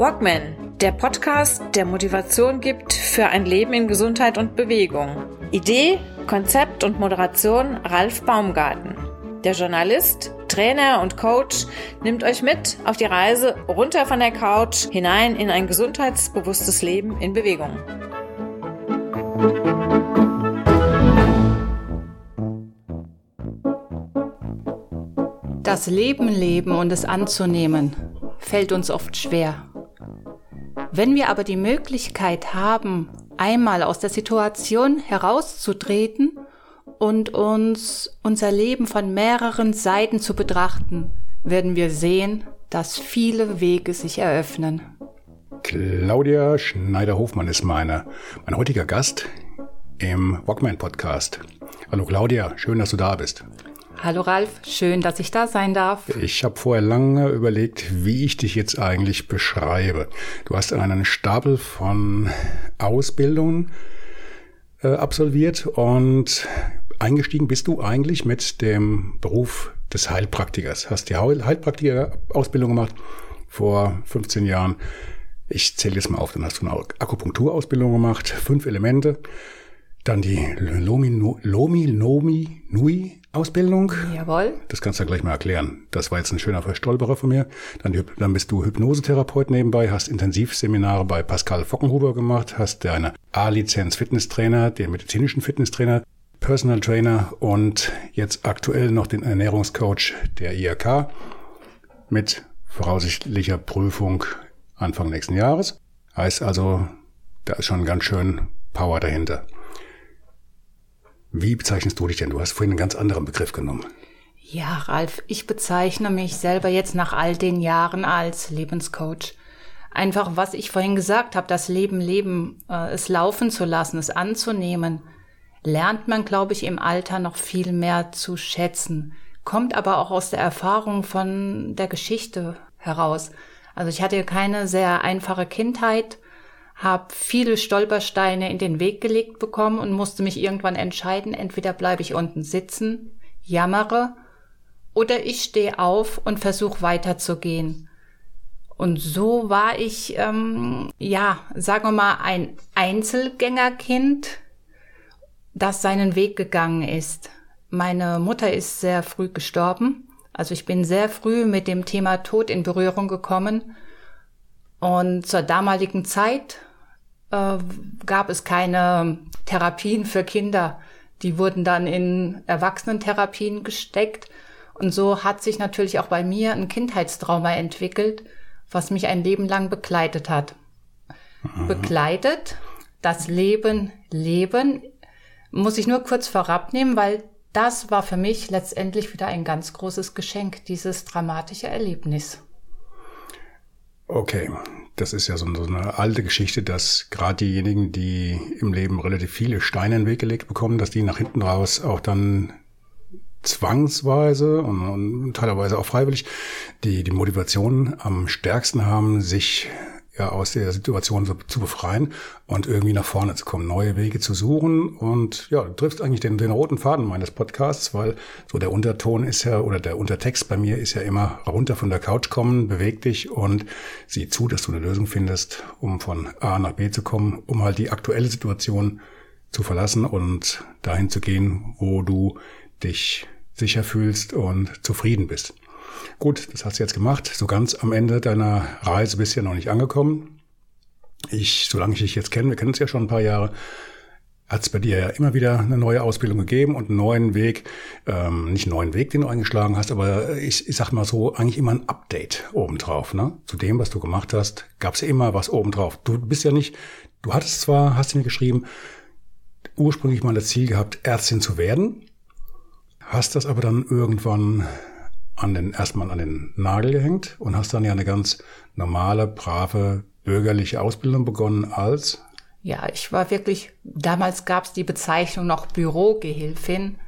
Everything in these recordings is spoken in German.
Walkman, der Podcast, der Motivation gibt für ein Leben in Gesundheit und Bewegung. Idee, Konzept und Moderation Ralf Baumgarten. Der Journalist, Trainer und Coach nimmt euch mit auf die Reise runter von der Couch hinein in ein gesundheitsbewusstes Leben in Bewegung. Das Leben leben und es anzunehmen fällt uns oft schwer. Wenn wir aber die Möglichkeit haben, einmal aus der Situation herauszutreten und uns unser Leben von mehreren Seiten zu betrachten, werden wir sehen, dass viele Wege sich eröffnen. Claudia Schneider-Hofmann ist meine, mein heutiger Gast im Walkman Podcast. Hallo Claudia, schön, dass du da bist. Hallo Ralf, schön, dass ich da sein darf. Ich habe vorher lange überlegt, wie ich dich jetzt eigentlich beschreibe. Du hast einen Stapel von Ausbildungen äh, absolviert und eingestiegen bist du eigentlich mit dem Beruf des Heilpraktikers. Hast die Heilpraktiker-Ausbildung gemacht vor 15 Jahren. Ich zähle jetzt mal auf, dann hast du eine Akupunkturausbildung gemacht, fünf Elemente. Dann die Lomi, Lomi, Lomi, Nui Ausbildung. Jawohl. Das kannst du ja gleich mal erklären. Das war jetzt ein schöner Verstolperer von mir. Dann, dann bist du Hypnosetherapeut nebenbei, hast Intensivseminare bei Pascal Fockenhuber gemacht, hast deine A-Lizenz Fitnesstrainer, den medizinischen Fitnesstrainer, Personal Trainer und jetzt aktuell noch den Ernährungscoach der IRK mit voraussichtlicher Prüfung Anfang nächsten Jahres. Heißt also, da ist schon ganz schön Power dahinter. Wie bezeichnest du dich denn? Du hast vorhin einen ganz anderen Begriff genommen. Ja, Ralf, ich bezeichne mich selber jetzt nach all den Jahren als Lebenscoach. Einfach, was ich vorhin gesagt habe, das Leben leben, äh, es laufen zu lassen, es anzunehmen, lernt man, glaube ich, im Alter noch viel mehr zu schätzen. Kommt aber auch aus der Erfahrung von der Geschichte heraus. Also ich hatte keine sehr einfache Kindheit, habe viele Stolpersteine in den Weg gelegt bekommen und musste mich irgendwann entscheiden, entweder bleibe ich unten sitzen, jammere, oder ich stehe auf und versuche weiterzugehen. Und so war ich, ähm, ja, sagen wir mal, ein Einzelgängerkind, das seinen Weg gegangen ist. Meine Mutter ist sehr früh gestorben. Also ich bin sehr früh mit dem Thema Tod in Berührung gekommen. Und zur damaligen Zeit äh, gab es keine Therapien für Kinder. Die wurden dann in Erwachsenentherapien gesteckt. Und so hat sich natürlich auch bei mir ein Kindheitstrauma entwickelt, was mich ein Leben lang begleitet hat. Mhm. Begleitet, das Leben leben, muss ich nur kurz vorab nehmen, weil das war für mich letztendlich wieder ein ganz großes Geschenk, dieses dramatische Erlebnis. Okay, das ist ja so eine alte Geschichte, dass gerade diejenigen, die im Leben relativ viele Steine in den Weg gelegt bekommen, dass die nach hinten raus auch dann zwangsweise und, und teilweise auch freiwillig die, die Motivation am stärksten haben, sich ja, aus der Situation so, zu befreien und irgendwie nach vorne zu kommen, neue Wege zu suchen. Und ja, du triffst eigentlich den, den roten Faden meines Podcasts, weil so der Unterton ist ja, oder der Untertext bei mir ist ja immer runter von der Couch kommen, beweg dich und sieh zu, dass du eine Lösung findest, um von A nach B zu kommen, um halt die aktuelle Situation zu verlassen und dahin zu gehen, wo du dich sicher fühlst und zufrieden bist. Gut, das hast du jetzt gemacht. So ganz am Ende deiner Reise bist du ja noch nicht angekommen. Ich, solange ich dich jetzt kenne, wir kennen uns ja schon ein paar Jahre, hat es bei dir ja immer wieder eine neue Ausbildung gegeben und einen neuen Weg, ähm, nicht einen neuen Weg, den du eingeschlagen hast, aber ich, ich sag mal so, eigentlich immer ein Update obendrauf. Ne? Zu dem, was du gemacht hast, gab es ja immer was obendrauf. Du bist ja nicht, du hattest zwar, hast du mir geschrieben, ursprünglich mal das Ziel gehabt, Ärztin zu werden, hast das aber dann irgendwann an den, erstmal an den Nagel gehängt und hast dann ja eine ganz normale, brave, bürgerliche Ausbildung begonnen als? Ja, ich war wirklich, damals gab es die Bezeichnung noch Bürogehilfin.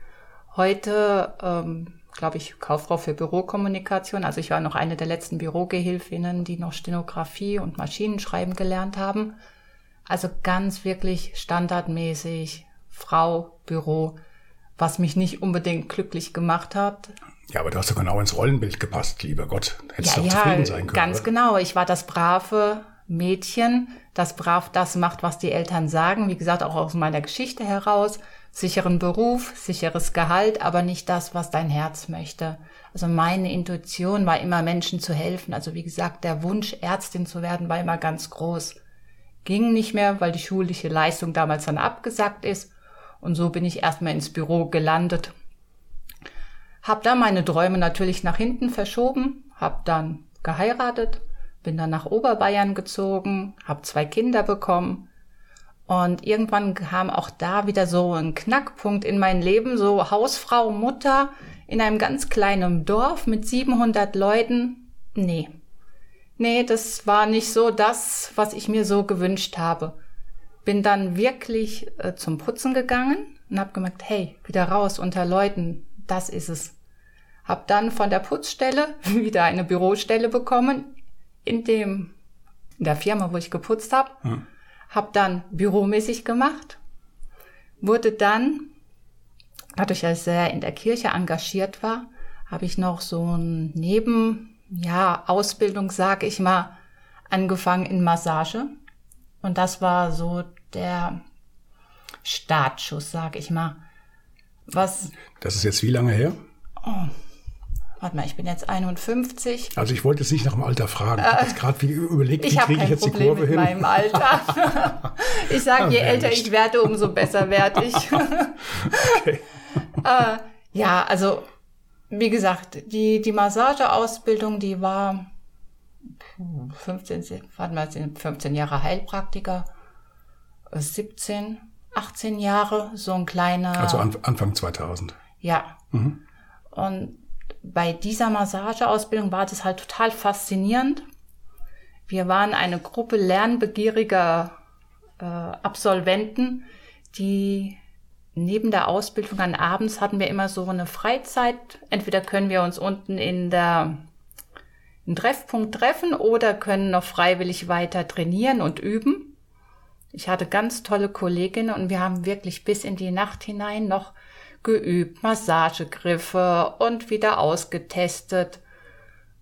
Heute, ähm, glaube ich, Kauffrau für Bürokommunikation. Also ich war noch eine der letzten Bürogehilfinnen, die noch Stenografie und Maschinenschreiben gelernt haben. Also ganz wirklich standardmäßig Frau, Büro, was mich nicht unbedingt glücklich gemacht hat, Ja, aber du hast doch genau ins Rollenbild gepasst, lieber Gott. Hättest ja, doch ja, zufrieden sein können. Ganz oder? genau. Ich war das brave Mädchen, das brav das macht, was die Eltern sagen. Wie gesagt, auch aus meiner Geschichte heraus. Sicheren Beruf, sicheres Gehalt, aber nicht das, was dein Herz möchte. Also meine Intuition war immer Menschen zu helfen. Also wie gesagt, der Wunsch, Ärztin zu werden, war immer ganz groß. Ging nicht mehr, weil die schulische Leistung damals dann abgesagt ist. Und so bin ich erstmal ins Büro gelandet. Hab da meine Träume natürlich nach hinten verschoben, hab dann geheiratet, bin dann nach Oberbayern gezogen, hab zwei Kinder bekommen. Und irgendwann kam auch da wieder so ein Knackpunkt in mein Leben, so Hausfrau, Mutter in einem ganz kleinen Dorf mit 700 Leuten. Nee. Nee, das war nicht so das, was ich mir so gewünscht habe. Bin dann wirklich äh, zum Putzen gegangen und hab gemerkt, hey, wieder raus unter Leuten, das ist es. Hab dann von der Putzstelle wieder eine Bürostelle bekommen in dem in der Firma, wo ich geputzt habe. Hm. Hab dann büromäßig gemacht. Wurde dann, dadurch, dass ich sehr in der Kirche engagiert war, habe ich noch so ein Neben, ja, Ausbildung, sag ich mal, angefangen in Massage. Und das war so der Startschuss, sag ich mal. Was, Das ist jetzt wie lange her? warte mal, ich bin jetzt 51. Also ich wollte jetzt nicht nach dem Alter fragen. Ich habe jetzt gerade überlegt, wie kriege ich jetzt die Problem Kurve mit hin? meinem Alter. ich sage, Ah, je älter nicht. ich werde, umso besser werde ich. Okay. äh, ja, also wie gesagt, die, die Massageausbildung, die war 15, se- warte mal, sind 15 Jahre Heilpraktiker, äh, 17, 18 Jahre, so ein kleiner. Also an, Anfang 2000. Ja. Und bei dieser Massageausbildung war das halt total faszinierend. Wir waren eine Gruppe lernbegieriger äh, Absolventen, die neben der Ausbildung an abends hatten wir immer so eine Freizeit. Entweder können wir uns unten in der im Treffpunkt treffen oder können noch freiwillig weiter trainieren und üben. Ich hatte ganz tolle Kolleginnen und wir haben wirklich bis in die Nacht hinein noch geübt, Massagegriffe und wieder ausgetestet.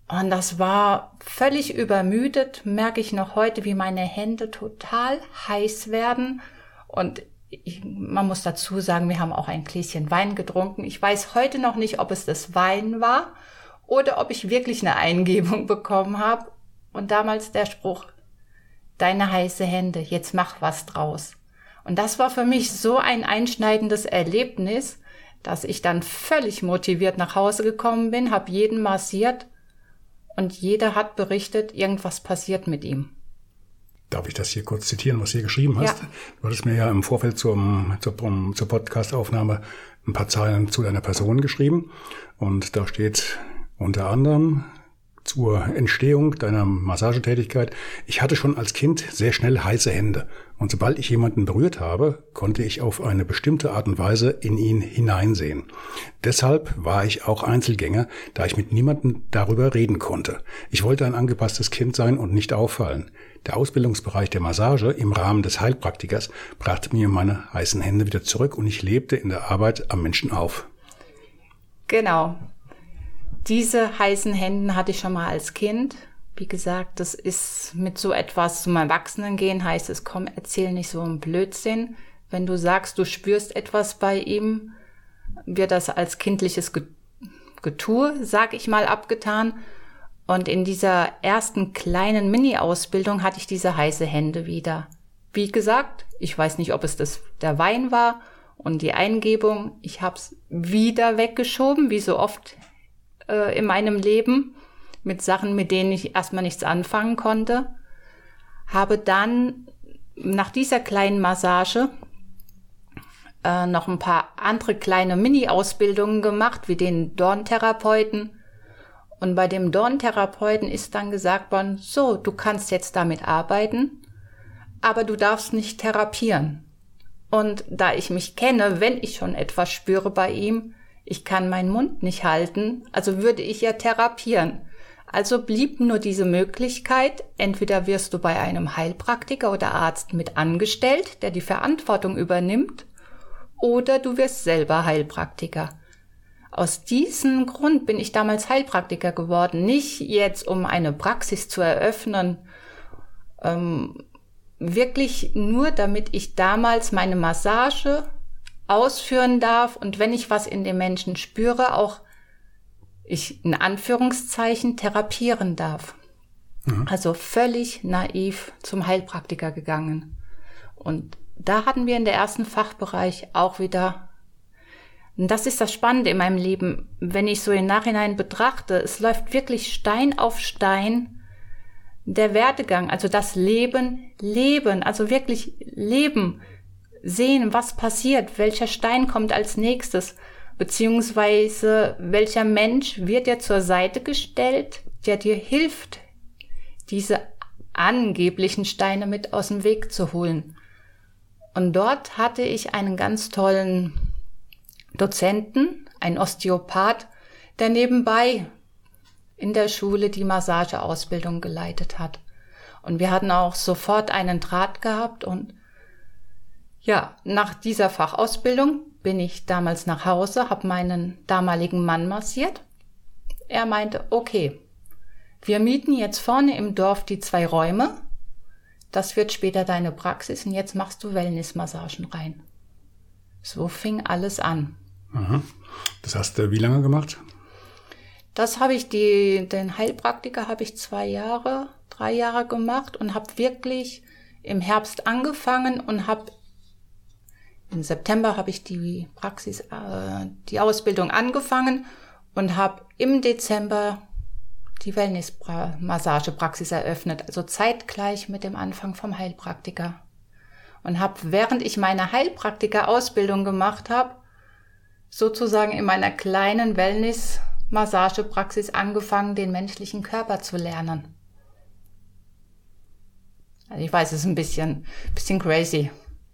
Und das war völlig übermüdet, merke ich noch heute, wie meine Hände total heiß werden. Und ich, man muss dazu sagen, wir haben auch ein Gläschen Wein getrunken. Ich weiß heute noch nicht, ob es das Wein war oder ob ich wirklich eine Eingebung bekommen habe. Und damals der Spruch, deine heiße Hände, jetzt mach was draus. Und das war für mich so ein einschneidendes Erlebnis, dass ich dann völlig motiviert nach Hause gekommen bin, habe jeden massiert und jeder hat berichtet, irgendwas passiert mit ihm. Darf ich das hier kurz zitieren, was du hier geschrieben hast? Ja. Du hattest mir ja im Vorfeld zum, zur, zur Podcast-Aufnahme ein paar Zeilen zu deiner Person geschrieben. Und da steht unter anderem zur Entstehung deiner Massagetätigkeit. Ich hatte schon als Kind sehr schnell heiße Hände. Und sobald ich jemanden berührt habe, konnte ich auf eine bestimmte Art und Weise in ihn hineinsehen. Deshalb war ich auch Einzelgänger, da ich mit niemandem darüber reden konnte. Ich wollte ein angepasstes Kind sein und nicht auffallen. Der Ausbildungsbereich der Massage im Rahmen des Heilpraktikers brachte mir meine heißen Hände wieder zurück und ich lebte in der Arbeit am Menschen auf. Genau. Diese heißen Händen hatte ich schon mal als Kind. Wie gesagt, das ist mit so etwas zum Erwachsenengehen heißt es, komm, erzähl nicht so einen Blödsinn. Wenn du sagst, du spürst etwas bei ihm, wird das als kindliches Ge- Getue, sag ich mal, abgetan. Und in dieser ersten kleinen Mini-Ausbildung hatte ich diese heiße Hände wieder. Wie gesagt, ich weiß nicht, ob es das der Wein war und die Eingebung. Ich habe es wieder weggeschoben, wie so oft äh, in meinem Leben, mit Sachen, mit denen ich erstmal nichts anfangen konnte. Habe dann nach dieser kleinen Massage äh, noch ein paar andere kleine Mini-Ausbildungen gemacht, wie den Dorntherapeuten. Und bei dem Dorntherapeuten ist dann gesagt worden, so, du kannst jetzt damit arbeiten, aber du darfst nicht therapieren. Und da ich mich kenne, wenn ich schon etwas spüre bei ihm, ich kann meinen Mund nicht halten, also würde ich ja therapieren. Also blieb nur diese Möglichkeit, entweder wirst du bei einem Heilpraktiker oder Arzt mit angestellt, der die Verantwortung übernimmt, oder du wirst selber Heilpraktiker. Aus diesem Grund bin ich damals Heilpraktiker geworden. Nicht jetzt, um eine Praxis zu eröffnen, ähm, wirklich nur, damit ich damals meine Massage ausführen darf und wenn ich was in den Menschen spüre, auch ich in Anführungszeichen therapieren darf. Mhm. Also völlig naiv zum Heilpraktiker gegangen. Und da hatten wir in der ersten Fachbereich auch wieder und das ist das Spannende in meinem Leben, wenn ich so im Nachhinein betrachte. Es läuft wirklich Stein auf Stein der Werdegang, also das Leben, Leben, also wirklich Leben, sehen, was passiert, welcher Stein kommt als nächstes, beziehungsweise welcher Mensch wird dir zur Seite gestellt, der dir hilft, diese angeblichen Steine mit aus dem Weg zu holen. Und dort hatte ich einen ganz tollen Dozenten, ein Osteopath, der nebenbei in der Schule die Massageausbildung geleitet hat. Und wir hatten auch sofort einen Draht gehabt und ja, nach dieser Fachausbildung bin ich damals nach Hause, habe meinen damaligen Mann massiert. Er meinte, okay, wir mieten jetzt vorne im Dorf die zwei Räume. Das wird später deine Praxis und jetzt machst du Wellnessmassagen rein. So fing alles an. Aha. Das hast du wie lange gemacht? Das habe ich, die, den Heilpraktiker habe ich zwei Jahre, drei Jahre gemacht und habe wirklich im Herbst angefangen und habe im September habe ich die Praxis, äh, die Ausbildung angefangen und habe im Dezember die Wellness-Massagepraxis eröffnet, also zeitgleich mit dem Anfang vom Heilpraktiker. Und habe, während ich meine Heilpraktiker-Ausbildung gemacht habe, sozusagen in meiner kleinen Wellness-Massagepraxis angefangen, den menschlichen Körper zu lernen. Also ich weiß, es ist ein bisschen, bisschen crazy.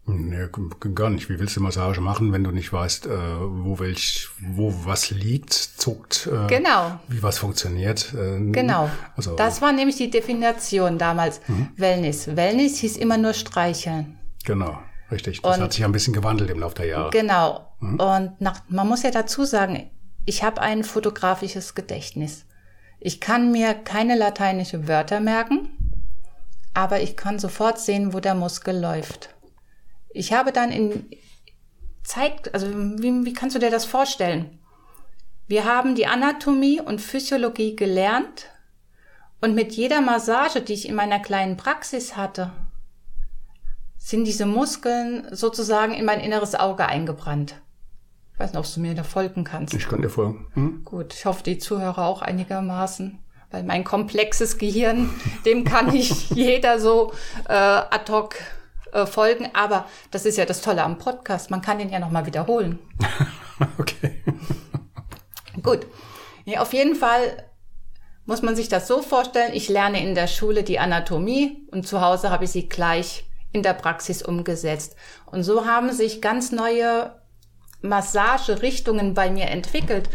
Nee, gar nicht. Wie willst du Massage machen, wenn du nicht weißt, äh, wo welch, wo was liegt, zuckt, äh, genau. wie was funktioniert? Äh, genau. Also, das war nämlich die Definition damals. Mhm. Wellness. Wellness hieß immer nur streicheln. Genau. Richtig, das und, hat sich ein bisschen gewandelt im Laufe der Jahre. Genau. Mhm. Und nach, man muss ja dazu sagen, ich habe ein fotografisches Gedächtnis. Ich kann mir keine lateinische Wörter merken, aber ich kann sofort sehen, wo der Muskel läuft. Ich habe dann in Zeit, also wie, wie kannst du dir das vorstellen? Wir haben die Anatomie und Physiologie gelernt und mit jeder Massage, die ich in meiner kleinen Praxis hatte, sind diese Muskeln sozusagen in mein inneres Auge eingebrannt. Ich weiß nicht, ob du mir da folgen kannst. Ich kann dir folgen. Hm? Gut, ich hoffe, die Zuhörer auch einigermaßen, weil mein komplexes Gehirn, dem kann nicht jeder so äh, ad hoc äh, folgen. Aber das ist ja das Tolle am Podcast, man kann den ja nochmal wiederholen. okay. Gut. Ja, auf jeden Fall muss man sich das so vorstellen, ich lerne in der Schule die Anatomie und zu Hause habe ich sie gleich in der Praxis umgesetzt. Und so haben sich ganz neue Massagerichtungen bei mir entwickelt,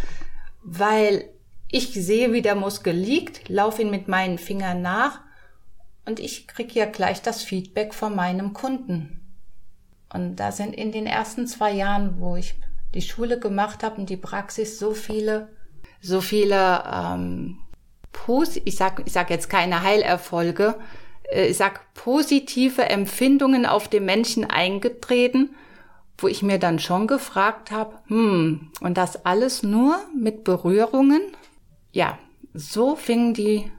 weil ich sehe, wie der Muskel liegt, laufe ihn mit meinen Fingern nach und ich kriege ja gleich das Feedback von meinem Kunden. Und da sind in den ersten zwei Jahren, wo ich die Schule gemacht habe und die Praxis, so viele, so viele, ähm, ich sag, ich sag jetzt keine Heilerfolge, äh, ich sag, positive Empfindungen auf den Menschen eingetreten, wo ich mir dann schon gefragt habe, hm, und das alles nur mit Berührungen? Ja, so fingen die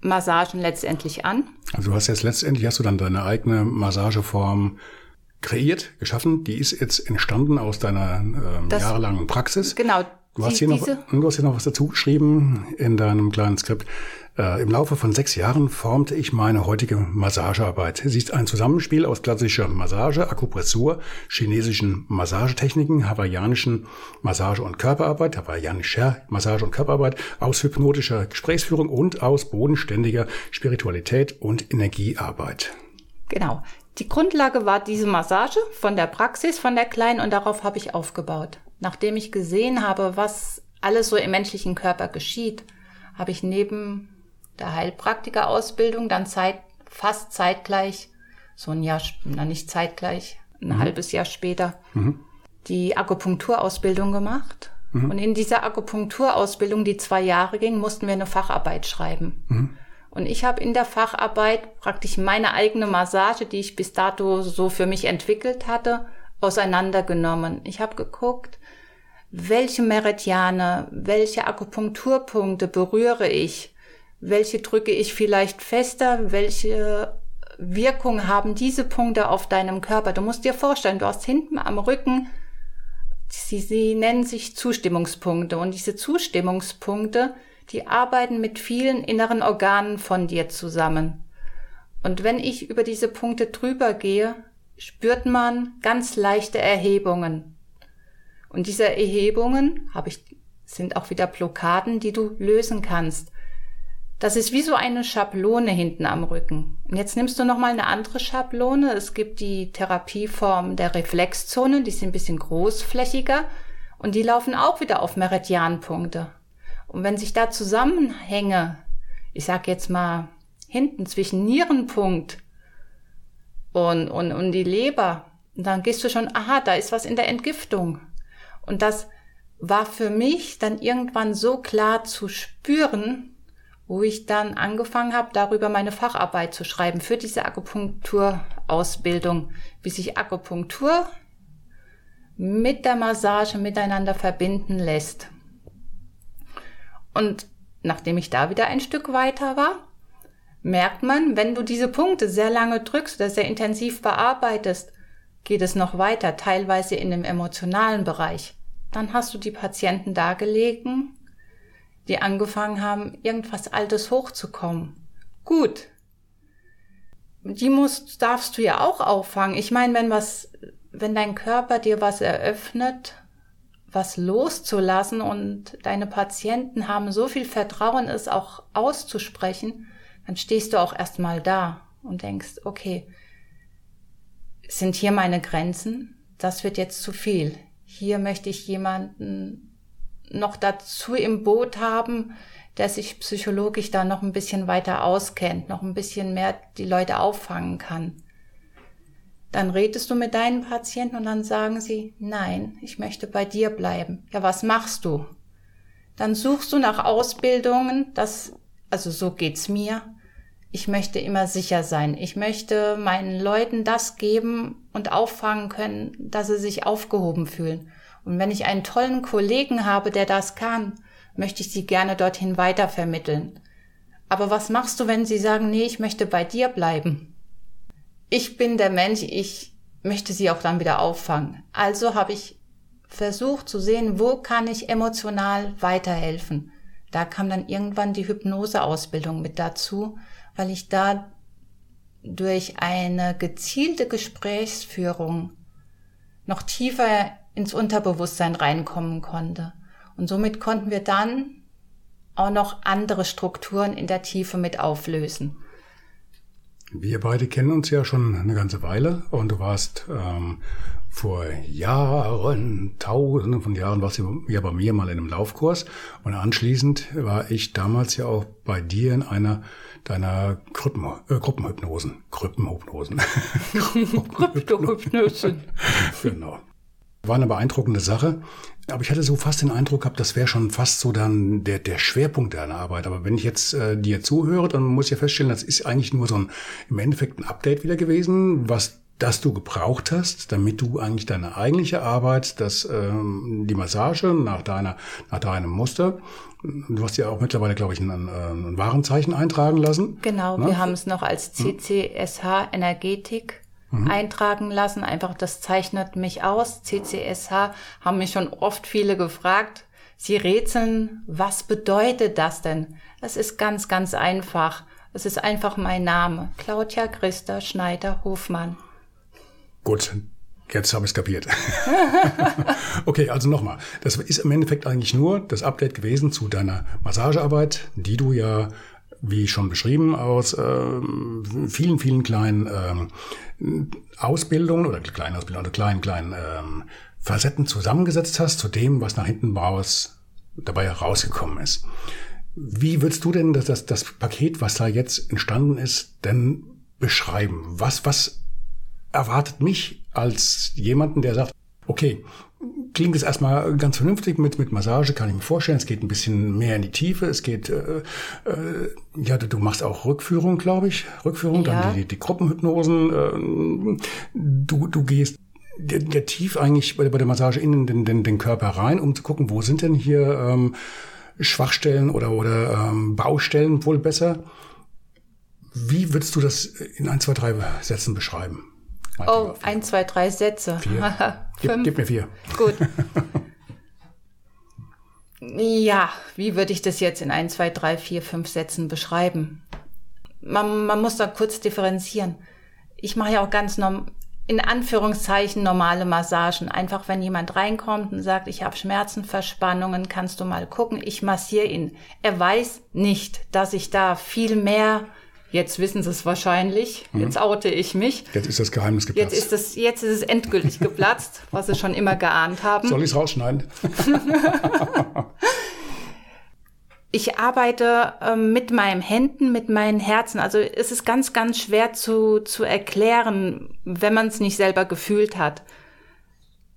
Massagen letztendlich an. Also du hast jetzt letztendlich hast du dann deine eigene Massageform kreiert, geschaffen. Die ist jetzt entstanden aus deiner ähm, jahrelangen Praxis. Genau. Du hast, hier noch, du hast hier noch was dazu geschrieben in deinem kleinen Skript. Äh, Im Laufe von sechs Jahren formte ich meine heutige Massagearbeit. Sie ist ein Zusammenspiel aus klassischer Massage, Akupressur, chinesischen Massagetechniken, hawaiianischen Massage- und Körperarbeit, hawaiianischer Massage- und Körperarbeit, aus hypnotischer Gesprächsführung und aus bodenständiger Spiritualität und Energiearbeit. Genau. Die Grundlage war diese Massage von der Praxis, von der Kleinen und darauf habe ich aufgebaut. Nachdem ich gesehen habe, was alles so im menschlichen Körper geschieht, habe ich neben der Heilpraktikerausbildung dann Zeit, fast zeitgleich, so ein Jahr, na nicht zeitgleich, ein mhm. halbes Jahr später, mhm. die Akupunkturausbildung gemacht. Mhm. Und in dieser Akupunkturausbildung, die zwei Jahre ging, mussten wir eine Facharbeit schreiben. Mhm. Und ich habe in der Facharbeit praktisch meine eigene Massage, die ich bis dato so für mich entwickelt hatte, auseinandergenommen. Ich habe geguckt, welche Meridiane, welche Akupunkturpunkte berühre ich, welche drücke ich vielleicht fester, welche Wirkung haben diese Punkte auf deinem Körper. Du musst dir vorstellen, du hast hinten am Rücken, sie, sie nennen sich Zustimmungspunkte und diese Zustimmungspunkte, die arbeiten mit vielen inneren Organen von dir zusammen. Und wenn ich über diese Punkte drüber gehe, spürt man ganz leichte Erhebungen. Und diese Erhebungen habe ich, sind auch wieder Blockaden, die du lösen kannst. Das ist wie so eine Schablone hinten am Rücken. Und jetzt nimmst du nochmal eine andere Schablone. Es gibt die Therapieform der Reflexzonen, die sind ein bisschen großflächiger und die laufen auch wieder auf Meridianpunkte. Und wenn sich da Zusammenhänge, ich sag jetzt mal hinten zwischen Nierenpunkt und, und, und die Leber, dann gehst du schon, aha, da ist was in der Entgiftung. Und das war für mich dann irgendwann so klar zu spüren, wo ich dann angefangen habe, darüber meine Facharbeit zu schreiben für diese Akupunkturausbildung, wie sich Akupunktur mit der Massage miteinander verbinden lässt. Und nachdem ich da wieder ein Stück weiter war, merkt man, wenn du diese Punkte sehr lange drückst oder sehr intensiv bearbeitest, geht es noch weiter, teilweise in dem emotionalen Bereich. Dann hast du die Patienten dargelegen, die angefangen haben, irgendwas Altes hochzukommen. Gut. Die musst, darfst du ja auch auffangen. Ich meine, wenn was, wenn dein Körper dir was eröffnet, was loszulassen und deine Patienten haben so viel Vertrauen, es auch auszusprechen, dann stehst du auch erstmal da und denkst, okay, sind hier meine Grenzen? Das wird jetzt zu viel. Hier möchte ich jemanden noch dazu im Boot haben, der sich psychologisch da noch ein bisschen weiter auskennt, noch ein bisschen mehr die Leute auffangen kann. Dann redest du mit deinen Patienten und dann sagen sie, nein, ich möchte bei dir bleiben. Ja, was machst du? Dann suchst du nach Ausbildungen, das, also so geht's mir. Ich möchte immer sicher sein. Ich möchte meinen Leuten das geben und auffangen können, dass sie sich aufgehoben fühlen. Und wenn ich einen tollen Kollegen habe, der das kann, möchte ich sie gerne dorthin weitervermitteln. Aber was machst du, wenn sie sagen, nee, ich möchte bei dir bleiben? Ich bin der Mensch, ich möchte sie auch dann wieder auffangen. Also habe ich versucht zu sehen, wo kann ich emotional weiterhelfen. Da kam dann irgendwann die Hypnoseausbildung mit dazu, weil ich da durch eine gezielte Gesprächsführung noch tiefer ins Unterbewusstsein reinkommen konnte. Und somit konnten wir dann auch noch andere Strukturen in der Tiefe mit auflösen. Wir beide kennen uns ja schon eine ganze Weile und du warst ähm, vor Jahren, tausenden von Jahren, warst du ja bei mir mal in einem Laufkurs und anschließend war ich damals ja auch bei dir in einer deiner Gruppen, äh, Gruppenhypnosen. Gruppenhypnosen. Kryptohypnosen. genau. War eine beeindruckende Sache. Aber ich hatte so fast den Eindruck gehabt, das wäre schon fast so dann der, der Schwerpunkt deiner Arbeit. Aber wenn ich jetzt äh, dir zuhöre, dann muss ich ja feststellen, das ist eigentlich nur so ein, im Endeffekt ein Update wieder gewesen, was das du gebraucht hast, damit du eigentlich deine eigentliche Arbeit, das ähm, die Massage nach deiner nach deinem Muster, du hast ja auch mittlerweile, glaube ich, ein, ein Warenzeichen eintragen lassen. Genau, ne? wir haben es noch als CCSH Energetik mhm. eintragen lassen. Einfach, das zeichnet mich aus. CCSH haben mich schon oft viele gefragt. Sie rätseln, was bedeutet das denn? Es ist ganz, ganz einfach. Es ist einfach mein Name. Claudia Christa Schneider Hofmann. Gut, Jetzt habe ich es kapiert. okay, also nochmal. Das ist im Endeffekt eigentlich nur das Update gewesen zu deiner Massagearbeit, die du ja wie schon beschrieben, aus äh, vielen, vielen kleinen äh, Ausbildungen oder kleinen Ausbildungen oder kleinen, kleinen äh, Facetten zusammengesetzt hast zu dem, was nach hinten raus dabei herausgekommen ist. Wie würdest du denn das, das, das Paket, was da jetzt entstanden ist, denn beschreiben? Was, was erwartet mich als jemanden, der sagt, okay, klingt es erstmal ganz vernünftig mit, mit Massage, kann ich mir vorstellen. Es geht ein bisschen mehr in die Tiefe. Es geht, äh, äh, ja, du, du machst auch Rückführung, glaube ich. Rückführung, ja. dann die, die Gruppenhypnosen. Äh, du, du gehst der, der tief eigentlich bei, bei der Massage in den, den, den Körper rein, um zu gucken, wo sind denn hier ähm, Schwachstellen oder, oder ähm, Baustellen wohl besser. Wie würdest du das in ein, zwei, drei Sätzen beschreiben? Oh, ein, zwei, drei Sätze. Vier. gib, gib mir vier. Gut. ja, wie würde ich das jetzt in ein, zwei, drei, vier, fünf Sätzen beschreiben? Man, man muss da kurz differenzieren. Ich mache ja auch ganz norm in Anführungszeichen normale Massagen. Einfach wenn jemand reinkommt und sagt, ich habe Schmerzen, Verspannungen, kannst du mal gucken, ich massiere ihn. Er weiß nicht, dass ich da viel mehr Jetzt wissen sie es wahrscheinlich. Mhm. Jetzt oute ich mich. Jetzt ist das Geheimnis geplatzt. Jetzt ist es, jetzt ist es endgültig geplatzt, was sie schon immer geahnt haben. Soll ich es rausschneiden? ich arbeite äh, mit meinen Händen, mit meinen Herzen. Also es ist ganz, ganz schwer zu, zu erklären, wenn man es nicht selber gefühlt hat.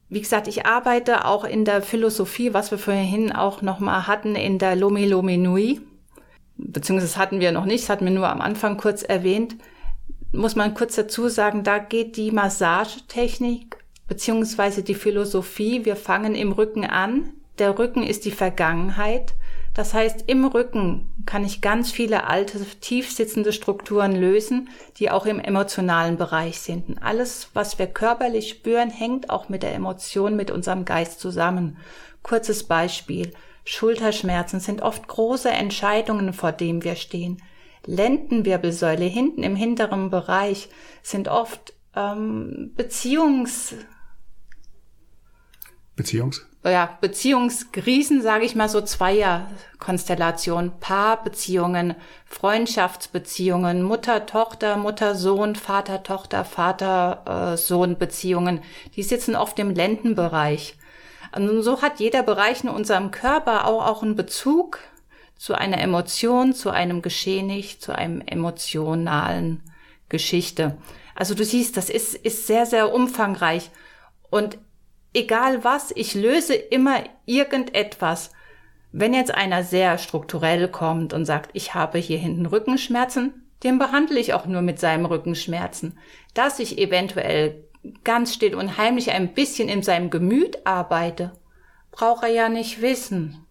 Wie gesagt, ich arbeite auch in der Philosophie, was wir vorhin auch nochmal hatten, in der Lomi Lomi Nui beziehungsweise hatten wir noch nicht, das hatten wir nur am Anfang kurz erwähnt, muss man kurz dazu sagen, da geht die Massagetechnik beziehungsweise die Philosophie, wir fangen im Rücken an. Der Rücken ist die Vergangenheit. Das heißt, im Rücken kann ich ganz viele alte, tief sitzende Strukturen lösen, die auch im emotionalen Bereich sind. Und alles, was wir körperlich spüren, hängt auch mit der Emotion, mit unserem Geist zusammen. Kurzes Beispiel. Schulterschmerzen sind oft große Entscheidungen, vor denen wir stehen. Lendenwirbelsäule hinten im hinteren Bereich sind oft ähm, Beziehungs Beziehungs ja, Beziehungskrisen, sage ich mal so Zweierkonstellation, Paarbeziehungen, Freundschaftsbeziehungen, Mutter-Tochter, Mutter-Sohn, Vater-Tochter, Vater-Sohn-Beziehungen, die sitzen oft im Lendenbereich. Und so hat jeder Bereich in unserem Körper auch, auch einen Bezug zu einer Emotion, zu einem Geschehnis, zu einem emotionalen Geschichte. Also du siehst, das ist, ist sehr, sehr umfangreich. Und egal was, ich löse immer irgendetwas. Wenn jetzt einer sehr strukturell kommt und sagt, ich habe hier hinten Rückenschmerzen, den behandle ich auch nur mit seinem Rückenschmerzen. Dass ich eventuell ganz still und heimlich ein bisschen in seinem Gemüt arbeite, braucht er ja nicht wissen.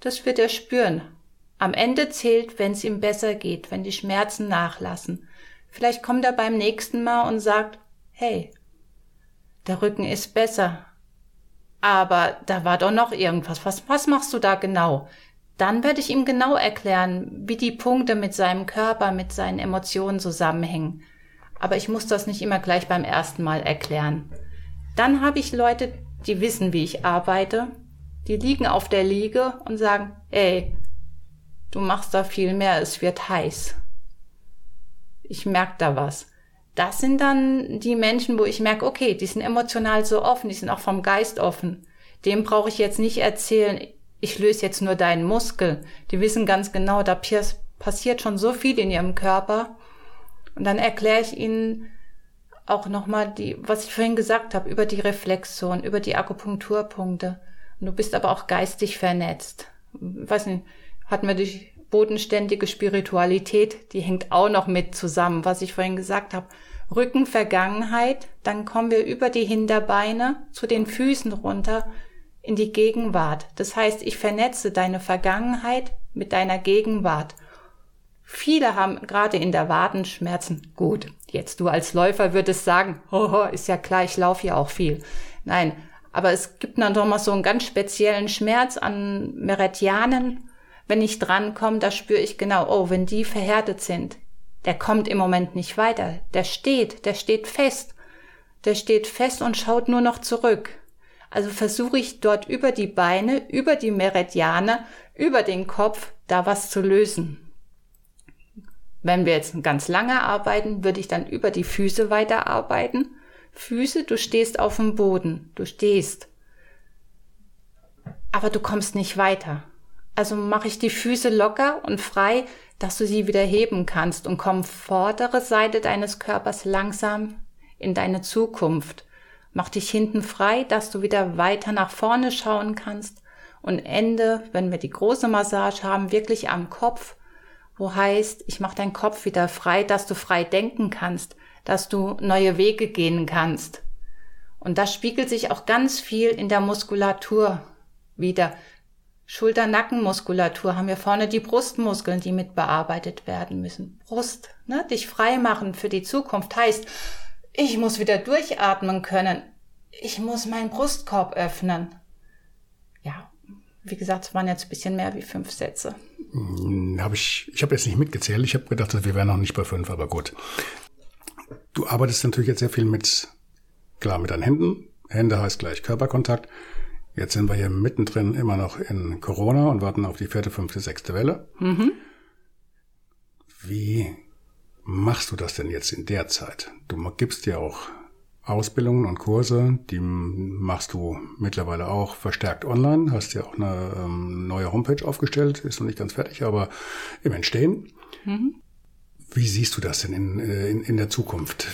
Das wird er spüren. Am Ende zählt, wenn es ihm besser geht, wenn die Schmerzen nachlassen. Vielleicht kommt er beim nächsten Mal und sagt, hey, der Rücken ist besser. Aber da war doch noch irgendwas. Was, was machst du da genau? Dann werde ich ihm genau erklären, wie die Punkte mit seinem Körper, mit seinen Emotionen zusammenhängen aber ich muss das nicht immer gleich beim ersten Mal erklären. Dann habe ich Leute, die wissen, wie ich arbeite, die liegen auf der Liege und sagen, ey, du machst da viel mehr, es wird heiß. Ich merke da was. Das sind dann die Menschen, wo ich merke, okay, die sind emotional so offen, die sind auch vom Geist offen. Dem brauche ich jetzt nicht erzählen, ich löse jetzt nur deinen Muskel. Die wissen ganz genau, da passiert schon so viel in ihrem Körper. Und dann erkläre ich Ihnen auch nochmal die, was ich vorhin gesagt habe, über die Reflexion, über die Akupunkturpunkte. Und du bist aber auch geistig vernetzt. Weiß nicht, hatten wir die bodenständige Spiritualität, die hängt auch noch mit zusammen, was ich vorhin gesagt habe. Rücken, Vergangenheit, dann kommen wir über die Hinterbeine zu den Füßen runter in die Gegenwart. Das heißt, ich vernetze deine Vergangenheit mit deiner Gegenwart. Viele haben gerade in der Wadenschmerzen. Gut, jetzt du als Läufer würdest sagen, hoho, ist ja klar, ich laufe ja auch viel. Nein, aber es gibt dann doch mal so einen ganz speziellen Schmerz an Meridianen. Wenn ich drankomme, da spüre ich genau, oh, wenn die verhärtet sind, der kommt im Moment nicht weiter. Der steht, der steht fest. Der steht fest und schaut nur noch zurück. Also versuche ich dort über die Beine, über die Meridiane, über den Kopf da was zu lösen. Wenn wir jetzt ganz lange arbeiten, würde ich dann über die Füße weiterarbeiten. Füße, du stehst auf dem Boden, du stehst. Aber du kommst nicht weiter. Also mache ich die Füße locker und frei, dass du sie wieder heben kannst und komm vordere Seite deines Körpers langsam in deine Zukunft. Mach dich hinten frei, dass du wieder weiter nach vorne schauen kannst. Und Ende, wenn wir die große Massage haben, wirklich am Kopf, wo heißt, ich mache deinen Kopf wieder frei, dass du frei denken kannst, dass du neue Wege gehen kannst. Und das spiegelt sich auch ganz viel in der Muskulatur wieder. Schulter-Nackenmuskulatur haben wir vorne die Brustmuskeln, die mit bearbeitet werden müssen. Brust, ne? dich frei machen für die Zukunft heißt, ich muss wieder durchatmen können. Ich muss meinen Brustkorb öffnen. Ja, wie gesagt, es waren jetzt ein bisschen mehr wie fünf Sätze. Hm, hab ich ich habe jetzt nicht mitgezählt. Ich habe gedacht, wir wären noch nicht bei fünf, aber gut. Du arbeitest natürlich jetzt sehr viel mit, klar, mit deinen Händen. Hände heißt gleich Körperkontakt. Jetzt sind wir hier mittendrin immer noch in Corona und warten auf die vierte, fünfte, sechste Welle. Mhm. Wie machst du das denn jetzt in der Zeit? Du gibst ja auch Ausbildungen und Kurse, die machst du mittlerweile auch verstärkt online, hast ja auch eine ähm, neue Homepage aufgestellt, ist noch nicht ganz fertig, aber im Entstehen. Mhm. Wie siehst du das denn in, äh, in, in der Zukunft?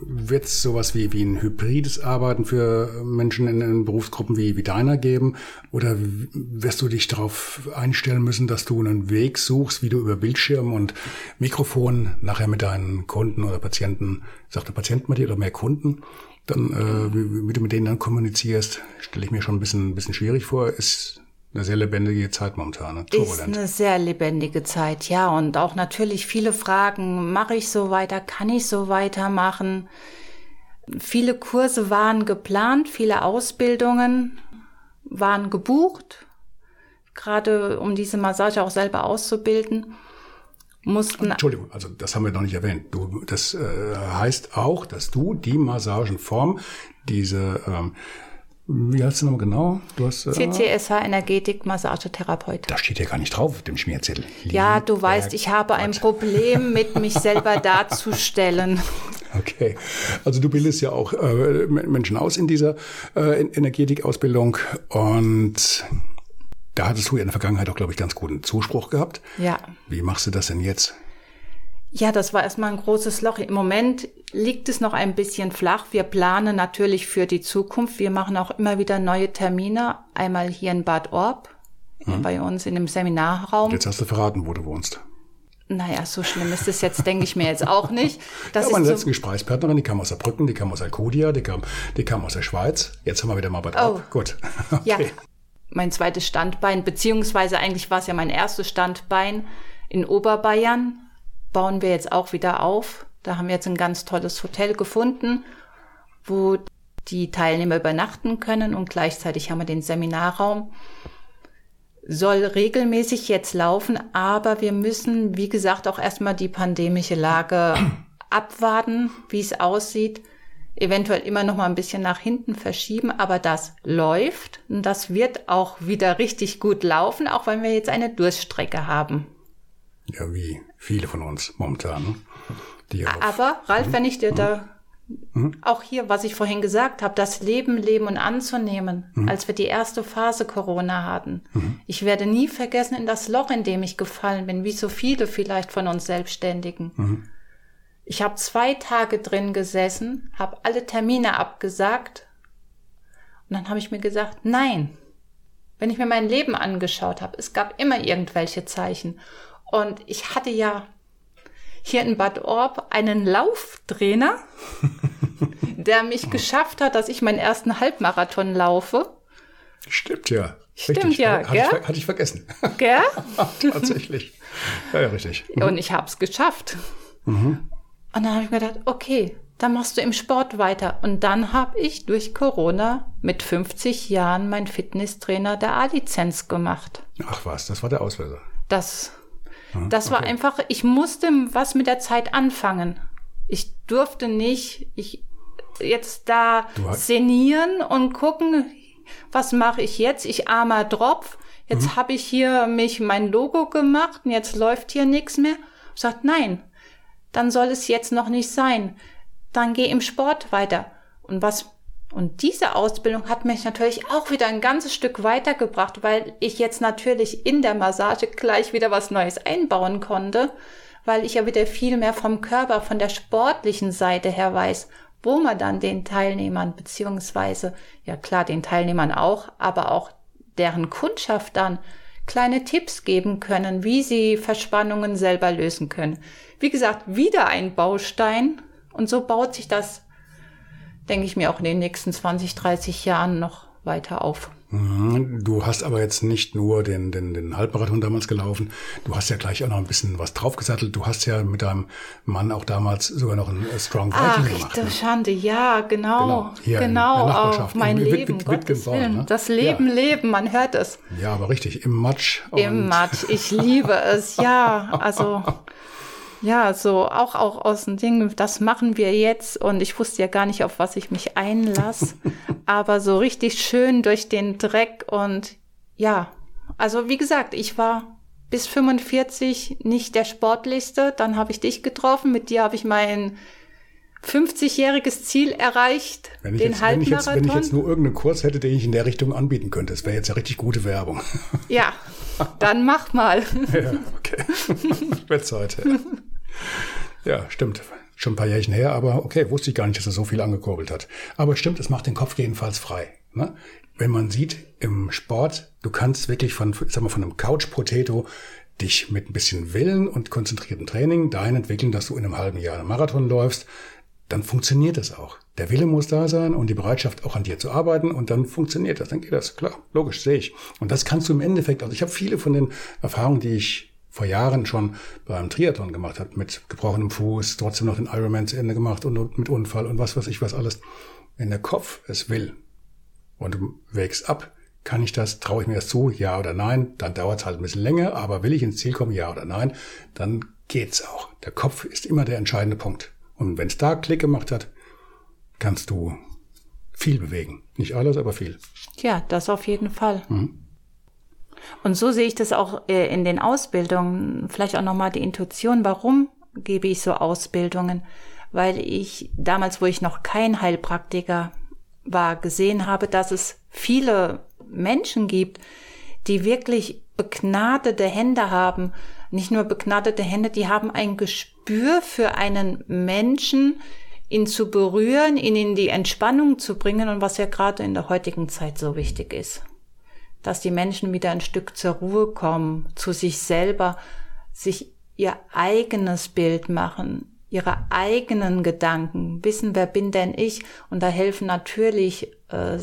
Wird es sowas wie, wie ein hybrides Arbeiten für Menschen in, in Berufsgruppen wie, wie deiner geben? Oder wirst du dich darauf einstellen müssen, dass du einen Weg suchst, wie du über Bildschirm und Mikrofon nachher mit deinen Kunden oder Patienten, sagt der Patient mal dir oder mehr Kunden, dann, äh, wie, wie du mit denen dann kommunizierst, stelle ich mir schon ein bisschen, ein bisschen schwierig vor. Ist eine sehr lebendige Zeit momentan. Ne? Ist eine sehr lebendige Zeit, ja. Und auch natürlich viele Fragen, mache ich so weiter, kann ich so weitermachen? Viele Kurse waren geplant, viele Ausbildungen waren gebucht, gerade um diese Massage auch selber auszubilden. Mussten Entschuldigung, also das haben wir noch nicht erwähnt. Du, das äh, heißt auch, dass du die Massagenform, diese ähm, wie heißt du nochmal genau? Du hast, äh, CCSH Energetik Massagetherapeut. Da steht ja gar nicht drauf auf dem Schmierzettel. Ja, du weißt, ich habe ein Problem mit mich selber darzustellen. Okay, also du bildest ja auch äh, Menschen aus in dieser äh, Energetikausbildung und da hattest du ja in der Vergangenheit auch, glaube ich, ganz guten Zuspruch gehabt. Ja. Wie machst du das denn jetzt? Ja, das war erstmal ein großes Loch. Im Moment liegt es noch ein bisschen flach. Wir planen natürlich für die Zukunft. Wir machen auch immer wieder neue Termine. Einmal hier in Bad Orb, mhm. bei uns in dem Seminarraum. Jetzt hast du verraten, wo du wohnst. Naja, so schlimm ist es jetzt, denke ich mir jetzt auch nicht. Das ja, meine letzte so Gesprächspartnerin, die kam aus Saarbrücken, die kam aus Alcudia, die kam, die kam aus der Schweiz. Jetzt haben wir wieder mal Bad Orb. Oh. Gut. Okay. Ja, mein zweites Standbein, beziehungsweise eigentlich war es ja mein erstes Standbein in Oberbayern bauen wir jetzt auch wieder auf. Da haben wir jetzt ein ganz tolles Hotel gefunden, wo die Teilnehmer übernachten können und gleichzeitig haben wir den Seminarraum. Soll regelmäßig jetzt laufen, aber wir müssen, wie gesagt, auch erstmal die pandemische Lage abwarten, wie es aussieht. Eventuell immer noch mal ein bisschen nach hinten verschieben, aber das läuft und das wird auch wieder richtig gut laufen, auch wenn wir jetzt eine Durststrecke haben. Ja, wie viele von uns momentan. Ne? Aber Ralf, mhm. wenn ich dir da mhm. auch hier, was ich vorhin gesagt habe, das Leben leben und anzunehmen, mhm. als wir die erste Phase Corona hatten. Mhm. Ich werde nie vergessen in das Loch, in dem ich gefallen bin, wie so viele vielleicht von uns Selbstständigen. Mhm. Ich habe zwei Tage drin gesessen, habe alle Termine abgesagt und dann habe ich mir gesagt, nein. Wenn ich mir mein Leben angeschaut habe, es gab immer irgendwelche Zeichen. Und ich hatte ja hier in Bad Orb einen Lauftrainer, der mich geschafft hat, dass ich meinen ersten Halbmarathon laufe. Stimmt ja. Stimmt richtig. ja, hatte? Ich, hatte ich vergessen. Gell? Tatsächlich. Ja, ja, richtig. Mhm. Und ich habe es geschafft. Mhm. Und dann habe ich mir gedacht, okay, dann machst du im Sport weiter. Und dann habe ich durch Corona mit 50 Jahren mein Fitnesstrainer der A-Lizenz gemacht. Ach was, das war der Auslöser. Das das war einfach, ich musste was mit der Zeit anfangen. Ich durfte nicht, ich jetzt da szenieren und gucken, was mache ich jetzt? Ich armer Tropf. Jetzt mhm. habe ich hier mich mein Logo gemacht und jetzt läuft hier nichts mehr. Ich sagt, nein, dann soll es jetzt noch nicht sein. Dann geh im Sport weiter. Und was und diese Ausbildung hat mich natürlich auch wieder ein ganzes Stück weitergebracht, weil ich jetzt natürlich in der Massage gleich wieder was Neues einbauen konnte, weil ich ja wieder viel mehr vom Körper, von der sportlichen Seite her weiß. wo man dann den Teilnehmern beziehungsweise, ja klar, den Teilnehmern auch, aber auch deren Kundschaft dann kleine Tipps geben können, wie sie Verspannungen selber lösen können. Wie gesagt, wieder ein Baustein und so baut sich das, denke ich mir, auch in den nächsten 20, 30 Jahren noch weiter auf. Mhm. Du hast aber jetzt nicht nur den, den, den Halbmarathon damals gelaufen, du hast ja gleich auch noch ein bisschen was draufgesattelt. Du hast ja mit deinem Mann auch damals sogar noch ein Strong Viking Ach, gemacht. Ach, ne? Schande, ja, genau. Genau, hier genau, Nachbarschaft, auch mein in Leben, Gottes Wittgenborn, Willen. ne? Das Leben, Ja. Leben, man hört es. Ja, aber richtig, im Matsch. Im Matsch, ich liebe es, ja, also... Ja, so auch, auch aus dem Ding, das machen wir jetzt und ich wusste ja gar nicht, auf was ich mich einlasse, aber so richtig schön durch den Dreck und ja, also wie gesagt, ich war bis 45 nicht der sportlichste, dann habe ich dich getroffen, mit dir habe ich mein 50-jähriges Ziel erreicht, Wenn ich, den jetzt, wenn, ich jetzt, wenn ich Halbmarathon. jetzt nur irgendeinen Kurs hätte, den ich in der Richtung anbieten könnte, das wäre jetzt ja richtig gute Werbung. ja, dann mach mal. ja, okay. Wird Zeit. Ja. Ja, stimmt. Schon ein paar Jährchen her, aber okay, wusste ich gar nicht, dass er so viel angekurbelt hat. Aber stimmt, es macht den Kopf jedenfalls frei. Ne? Wenn man sieht im Sport, du kannst wirklich von, sag mal, von einem Couch-Potato dich mit ein bisschen Willen und konzentriertem Training dahin entwickeln, dass du in einem halben Jahr einen Marathon läufst, dann funktioniert das auch. Der Wille muss da sein und die Bereitschaft auch an dir zu arbeiten und dann funktioniert das, dann geht das. Klar, logisch, sehe ich. Und das kannst du im Endeffekt, also ich habe viele von den Erfahrungen, die ich vor Jahren schon beim Triathlon gemacht habe, mit gebrochenem Fuß, trotzdem noch den Ironman zu Ende gemacht und, und mit Unfall und was weiß ich was alles. Wenn der Kopf es will und du wägst ab, kann ich das, traue ich mir das zu, ja oder nein, dann dauert es halt ein bisschen länger, aber will ich ins Ziel kommen, ja oder nein, dann geht's auch. Der Kopf ist immer der entscheidende Punkt. Und wenn es da Klick gemacht hat, kannst du viel bewegen. Nicht alles, aber viel. Ja, das auf jeden Fall. Mhm. Und so sehe ich das auch äh, in den Ausbildungen. Vielleicht auch nochmal die Intuition. Warum gebe ich so Ausbildungen? Weil ich damals, wo ich noch kein Heilpraktiker war, gesehen habe, dass es viele Menschen gibt, die wirklich begnadete Hände haben. Nicht nur begnadete Hände, die haben ein Gespür für einen Menschen, ihn zu berühren, ihn in die Entspannung zu bringen und was ja gerade in der heutigen Zeit so wichtig ist. Dass die Menschen wieder ein Stück zur Ruhe kommen, zu sich selber, sich ihr eigenes Bild machen, ihre eigenen Gedanken, wissen, wer bin denn ich? Und da helfen natürlich äh,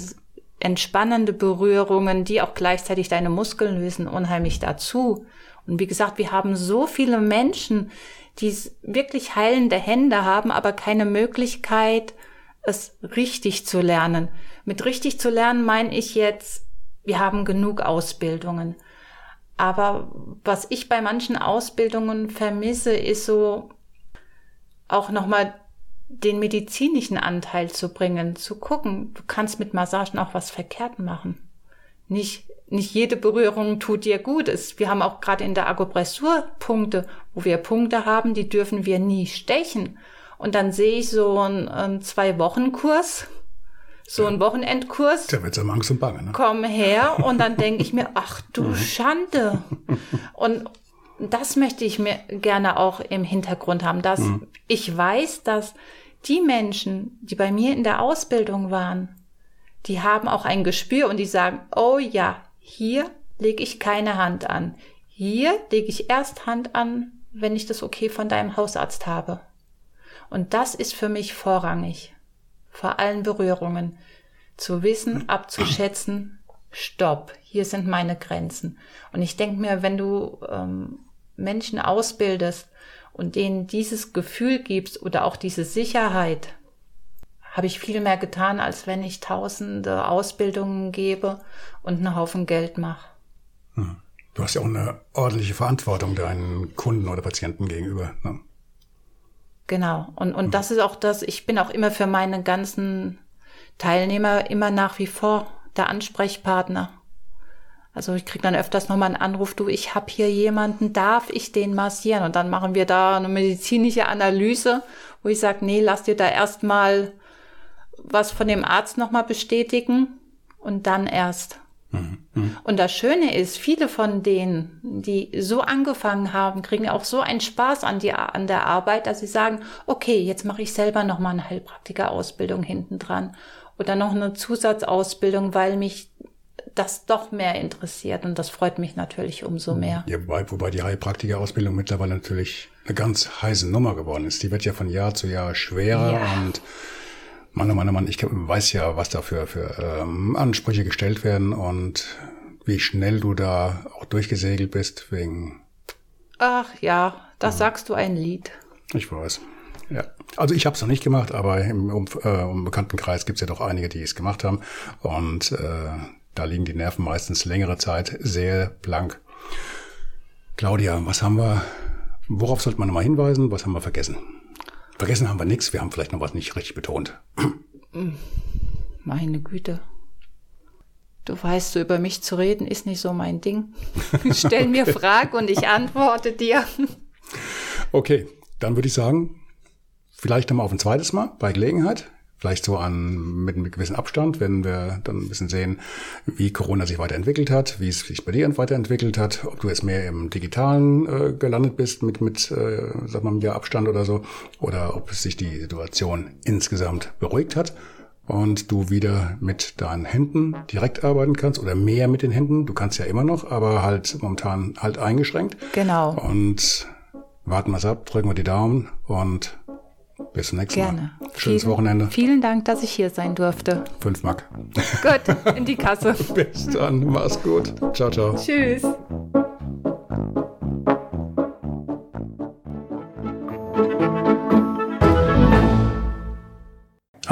entspannende Berührungen, die auch gleichzeitig deine Muskeln lösen, unheimlich dazu. Und wie gesagt, wir haben so viele Menschen, die wirklich heilende Hände haben, aber keine Möglichkeit, es richtig zu lernen. Mit richtig zu lernen meine ich jetzt, wir haben genug Ausbildungen. Aber was ich bei manchen Ausbildungen vermisse, ist so auch nochmal den medizinischen Anteil zu bringen, zu gucken, du kannst mit Massagen auch was verkehrt machen. Nicht, nicht jede Berührung tut dir gut. Es, wir haben auch gerade in der Akupressur Punkte, wo wir Punkte haben, die dürfen wir nie stechen. Und dann sehe ich so einen, einen Zwei-Wochen-Kurs, so einen Wochenendkurs. Da wird's am Angst und Bange, ne? Komm her und dann denke ich mir, ach du Schande. Und das möchte ich mir gerne auch im Hintergrund haben, dass ich weiß, dass die Menschen, die bei mir in der Ausbildung waren, die haben auch ein Gespür und die sagen, oh ja, hier lege ich keine Hand an. Hier lege ich erst Hand an, wenn ich das okay von deinem Hausarzt habe. Und das ist für mich vorrangig. Vor allen Berührungen. Zu wissen, abzuschätzen, stopp, hier sind meine Grenzen. Und ich denke mir, wenn du ähm, Menschen ausbildest und denen dieses Gefühl gibst oder auch diese Sicherheit, habe ich viel mehr getan, als wenn ich tausende Ausbildungen gebe und einen Haufen Geld mache. Du hast ja auch eine ordentliche Verantwortung deinen Kunden oder Patienten gegenüber. Ne? Genau. Und, und das ist auch das, ich bin auch immer für meine ganzen Teilnehmer immer nach wie vor der Ansprechpartner. Also ich kriege dann öfters nochmal einen Anruf, du, ich habe hier jemanden, darf ich den massieren? Und dann machen wir da eine medizinische Analyse, wo ich sage, nee, lass dir da erstmal was von dem Arzt nochmal bestätigen und dann erst. Und das Schöne ist, viele von denen, die so angefangen haben, kriegen auch so einen Spaß an, die, an der Arbeit, dass sie sagen, okay, jetzt mache ich selber noch mal eine Heilpraktiker-Ausbildung hinten dran oder noch eine Zusatzausbildung, weil mich das doch mehr interessiert und das freut mich natürlich umso mhm. mehr. Ja, wobei, wobei die Heilpraktiker-Ausbildung mittlerweile natürlich eine ganz heiße Nummer geworden ist. Die wird ja von Jahr zu Jahr schwerer ja. und Mann, oh Mann, oh Mann, ich weiß ja, was da für, für ähm, Ansprüche gestellt werden und wie schnell du da auch durchgesegelt bist wegen. Ach ja, das ja. sagst du ein Lied. Ich weiß. Ja. Also ich habe es noch nicht gemacht, aber im, um, äh, im Bekanntenkreis gibt es ja doch einige, die es gemacht haben. Und äh, da liegen die Nerven meistens längere Zeit sehr blank. Claudia, was haben wir, worauf sollte man nochmal hinweisen? Was haben wir vergessen? Vergessen haben wir nichts, wir haben vielleicht noch was nicht richtig betont. Meine Güte. Du weißt, so über mich zu reden ist nicht so mein Ding. Stell mir Fragen und ich antworte dir. Okay, dann würde ich sagen, vielleicht nochmal auf ein zweites Mal bei Gelegenheit. Vielleicht so an, mit einem gewissen Abstand, wenn wir dann ein bisschen sehen, wie Corona sich weiterentwickelt hat, wie es sich bei dir weiterentwickelt hat, ob du jetzt mehr im Digitalen äh, gelandet bist mit, mit äh, sag mal, einem Jahr Abstand oder so, oder ob sich die Situation insgesamt beruhigt hat und du wieder mit deinen Händen direkt arbeiten kannst oder mehr mit den Händen. Du kannst ja immer noch, aber halt momentan halt eingeschränkt. Genau. Und warten wir es ab, drücken wir die Daumen und bis zum nächsten Gerne. Mal. Schönes vielen, Wochenende. Vielen Dank, dass ich hier sein durfte. Fünf Mark. Gut, in die Kasse. bis dann, mach's gut. Ciao, ciao. Tschüss.